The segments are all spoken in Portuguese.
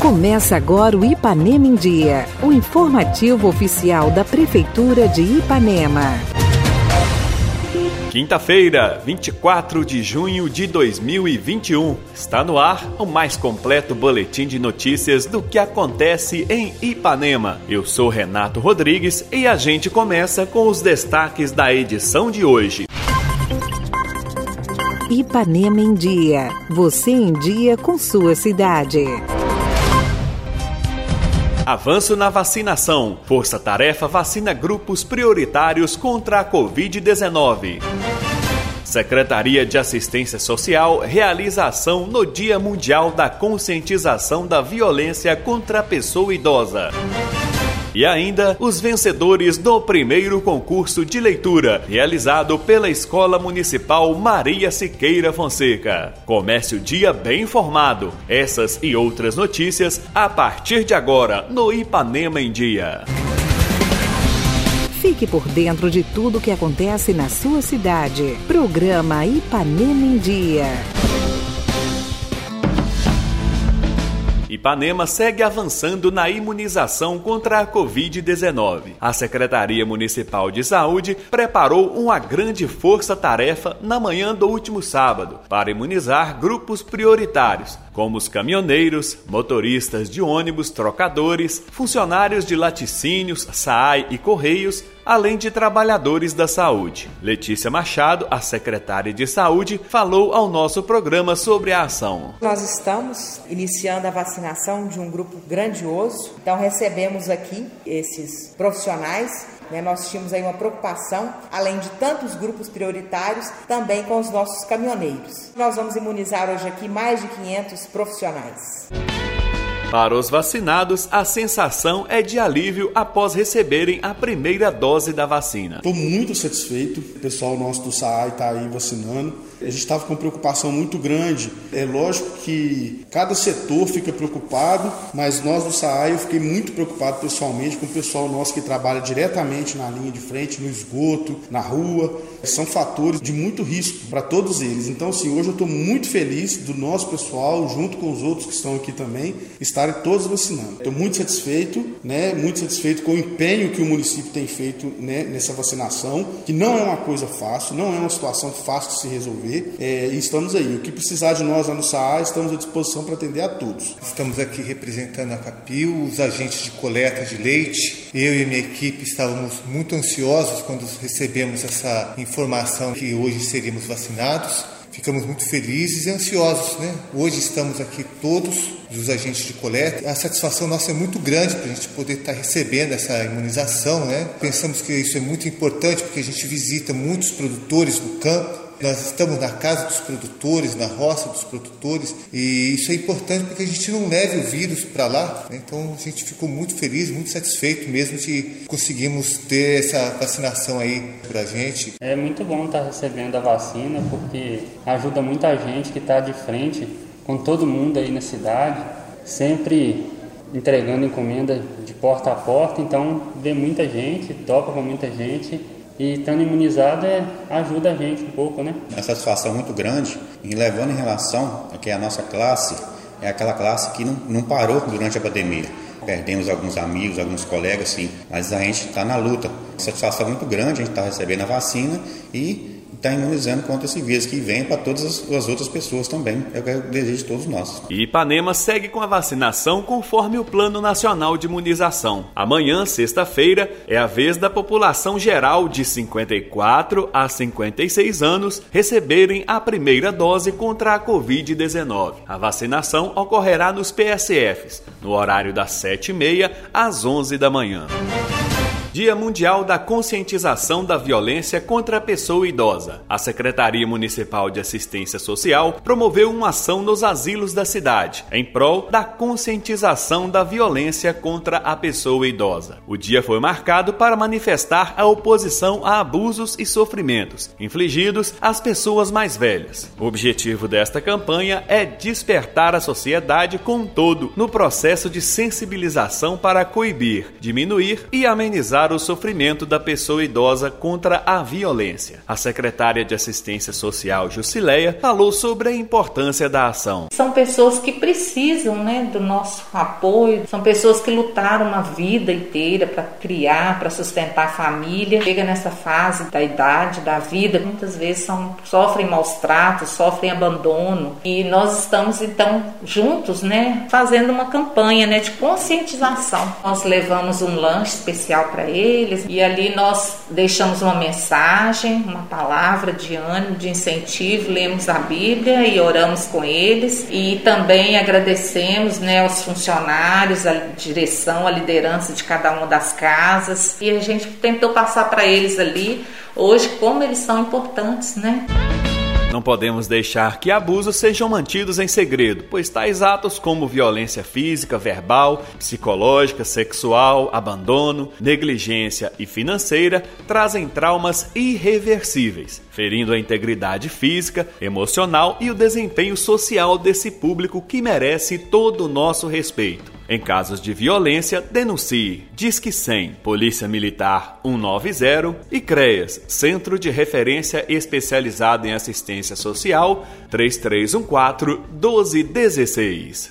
Começa agora o Ipanema em Dia, o informativo oficial da Prefeitura de Ipanema. Quinta-feira, 24 de junho de 2021. Está no ar o mais completo boletim de notícias do que acontece em Ipanema. Eu sou Renato Rodrigues e a gente começa com os destaques da edição de hoje. Ipanema em Dia. Você em dia com sua cidade. Avanço na vacinação. Força Tarefa vacina grupos prioritários contra a Covid-19. Secretaria de Assistência Social realiza ação no Dia Mundial da Conscientização da Violência contra a Pessoa Idosa. E ainda os vencedores do primeiro concurso de leitura, realizado pela Escola Municipal Maria Siqueira Fonseca. Comece o dia bem informado. Essas e outras notícias a partir de agora no Ipanema em Dia. Fique por dentro de tudo o que acontece na sua cidade. Programa Ipanema em Dia. Ipanema segue avançando na imunização contra a Covid-19. A Secretaria Municipal de Saúde preparou uma grande força-tarefa na manhã do último sábado para imunizar grupos prioritários, como os caminhoneiros, motoristas de ônibus, trocadores, funcionários de laticínios, SAAI e Correios, além de trabalhadores da saúde. Letícia Machado, a secretária de Saúde, falou ao nosso programa sobre a ação. Nós estamos iniciando a vacinação de um grupo grandioso, então recebemos aqui esses profissionais né, nós tínhamos aí uma preocupação, além de tantos grupos prioritários, também com os nossos caminhoneiros. Nós vamos imunizar hoje aqui mais de 500 profissionais. Para os vacinados, a sensação é de alívio após receberem a primeira dose da vacina. Estou muito satisfeito, o pessoal nosso do SAAI está aí vacinando. A gente estava com preocupação muito grande. É lógico que cada setor fica preocupado, mas nós do SAAI eu fiquei muito preocupado pessoalmente com o pessoal nosso que trabalha diretamente na linha de frente, no esgoto, na rua. São fatores de muito risco para todos eles. Então, assim, hoje eu estou muito feliz do nosso pessoal, junto com os outros que estão aqui também, estarem todos vacinando. Estou muito satisfeito, né? Muito satisfeito com o empenho que o município tem feito né, nessa vacinação, que não é uma coisa fácil, não é uma situação fácil de se resolver é, e estamos aí. O que precisar de nós lá no SAA, estamos à disposição para atender a todos. Estamos aqui representando a Capil, os agentes de coleta de leite. Eu e minha equipe estávamos muito ansiosos quando recebemos essa informação que hoje seríamos vacinados. Ficamos muito felizes e ansiosos, né? Hoje estamos aqui todos, os agentes de coleta. A satisfação nossa é muito grande para a gente poder estar recebendo essa imunização, né? Pensamos que isso é muito importante porque a gente visita muitos produtores no campo nós estamos na casa dos produtores, na roça dos produtores, e isso é importante porque a gente não leve o vírus para lá. Né? Então a gente ficou muito feliz, muito satisfeito mesmo de conseguirmos ter essa vacinação aí para a gente. É muito bom estar recebendo a vacina porque ajuda muita gente que está de frente com todo mundo aí na cidade, sempre entregando encomenda de porta a porta, então vê muita gente, toca com muita gente e estando imunizado é, ajuda a gente um pouco, né? Uma satisfação muito grande levando em relação a que a nossa classe é aquela classe que não, não parou durante a pandemia. Perdemos alguns amigos, alguns colegas, sim, mas a gente está na luta. Satisfação muito grande, a gente está recebendo a vacina e está imunizando contra esse vírus que vem para todas as, as, outras pessoas também. É o que eu desejo de todos nós. E Ipanema segue com a vacinação conforme o Plano Nacional de Imunização. Amanhã, sexta-feira, é a vez da população geral de 54 a 56 anos receberem a primeira dose contra a Covid-19. A vacinação ocorrerá nos PSFs, no horário das 7h30 às 11 da manhã. Dia Mundial da Conscientização da Violência contra a Pessoa Idosa. A Secretaria Municipal de Assistência Social promoveu uma ação nos asilos da cidade, em prol da conscientização da violência contra a pessoa idosa. O dia foi marcado para manifestar a oposição a abusos e sofrimentos infligidos às pessoas mais velhas. O objetivo desta campanha é despertar a sociedade como um todo no processo de sensibilização para coibir, diminuir e amenizar minimizar o sofrimento da pessoa idosa contra a violência. A secretária de Assistência Social, Jusileia, falou sobre a importância da ação. São pessoas que precisam né, do nosso apoio, são pessoas que lutaram uma vida inteira para criar, para sustentar a família. Chega nessa fase da idade, da vida, muitas vezes são, sofrem maus tratos, sofrem abandono. E nós estamos então juntos, né, fazendo uma campanha né, de conscientização. Nós levamos um lanche especial para eles. E ali nós deixamos uma mensagem, uma palavra de ânimo, de incentivo, lemos a Bíblia e oramos com eles. E também agradecemos né, aos funcionários, a direção, a liderança de cada uma das casas. E a gente tentou passar para eles ali hoje como eles são importantes, né? Não podemos deixar que abusos sejam mantidos em segredo, pois tais atos como violência física, verbal, psicológica, sexual, abandono, negligência e financeira trazem traumas irreversíveis, ferindo a integridade física, emocional e o desempenho social desse público que merece todo o nosso respeito. Em casos de violência, denuncie Disque 100, Polícia Militar 190 e CREAS, Centro de Referência Especializado em Assistência Social 3314 1216.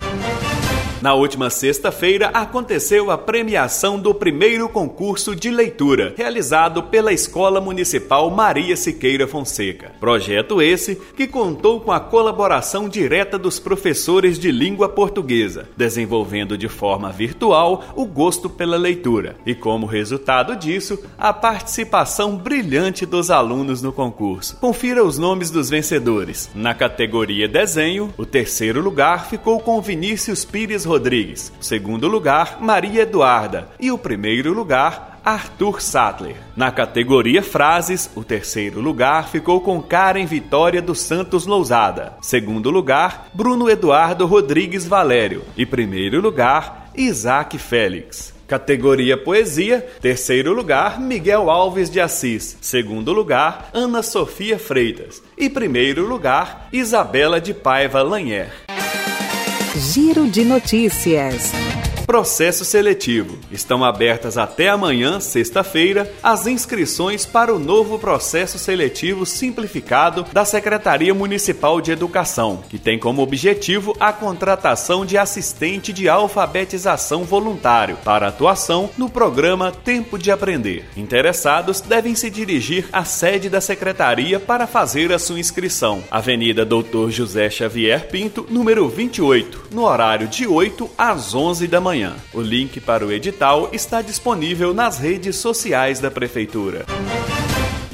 Na última sexta-feira aconteceu a premiação do primeiro concurso de leitura, realizado pela Escola Municipal Maria Siqueira Fonseca. Projeto esse que contou com a colaboração direta dos professores de língua portuguesa, desenvolvendo de forma virtual o gosto pela leitura e, como resultado disso, a participação brilhante dos alunos no concurso. Confira os nomes dos vencedores. Na categoria Desenho, o terceiro lugar ficou com Vinícius Pires Rodrigues, segundo lugar, Maria Eduarda e o primeiro lugar, Arthur Sattler. Na categoria Frases, o terceiro lugar ficou com Karen Vitória dos Santos Lousada. Segundo lugar, Bruno Eduardo Rodrigues Valério. E primeiro lugar, Isaac Félix. Categoria Poesia, terceiro lugar, Miguel Alves de Assis. Segundo lugar, Ana Sofia Freitas. E primeiro lugar, Isabela de Paiva Lanher. Giro de Notícias. Processo seletivo. Estão abertas até amanhã, sexta-feira, as inscrições para o novo processo seletivo simplificado da Secretaria Municipal de Educação, que tem como objetivo a contratação de assistente de alfabetização voluntário para atuação no programa Tempo de Aprender. Interessados devem se dirigir à sede da secretaria para fazer a sua inscrição. Avenida Doutor José Xavier Pinto, número 28, no horário de 8 às 11 da manhã. O link para o edital está disponível nas redes sociais da Prefeitura.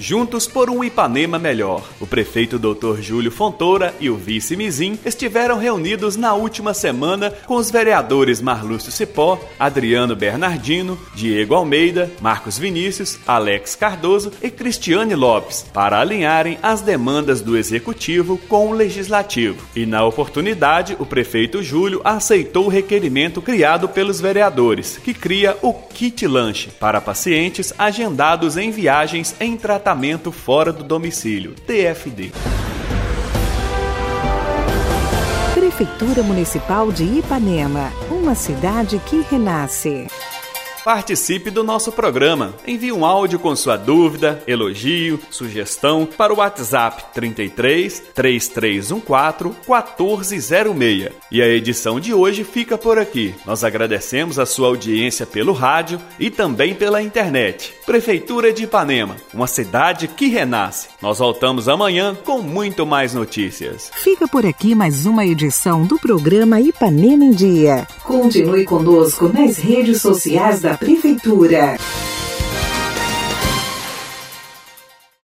Juntos por um Ipanema melhor. O prefeito Dr. Júlio Fontoura e o vice Mizim estiveram reunidos na última semana com os vereadores Marlúcio Cipó, Adriano Bernardino, Diego Almeida, Marcos Vinícius, Alex Cardoso e Cristiane Lopes para alinharem as demandas do executivo com o legislativo. E na oportunidade, o prefeito Júlio aceitou o requerimento criado pelos vereadores, que cria o kit lanche para pacientes agendados em viagens em tratamento tratamento fora do domicílio, TFD. Prefeitura Municipal de Ipanema, uma cidade que renasce. Participe do nosso programa. Envie um áudio com sua dúvida, elogio, sugestão para o WhatsApp 33 3314 1406. E a edição de hoje fica por aqui. Nós agradecemos a sua audiência pelo rádio e também pela internet. Prefeitura de Ipanema, uma cidade que renasce. Nós voltamos amanhã com muito mais notícias. Fica por aqui mais uma edição do programa Ipanema em Dia. Continue conosco nas redes sociais Prefeitura.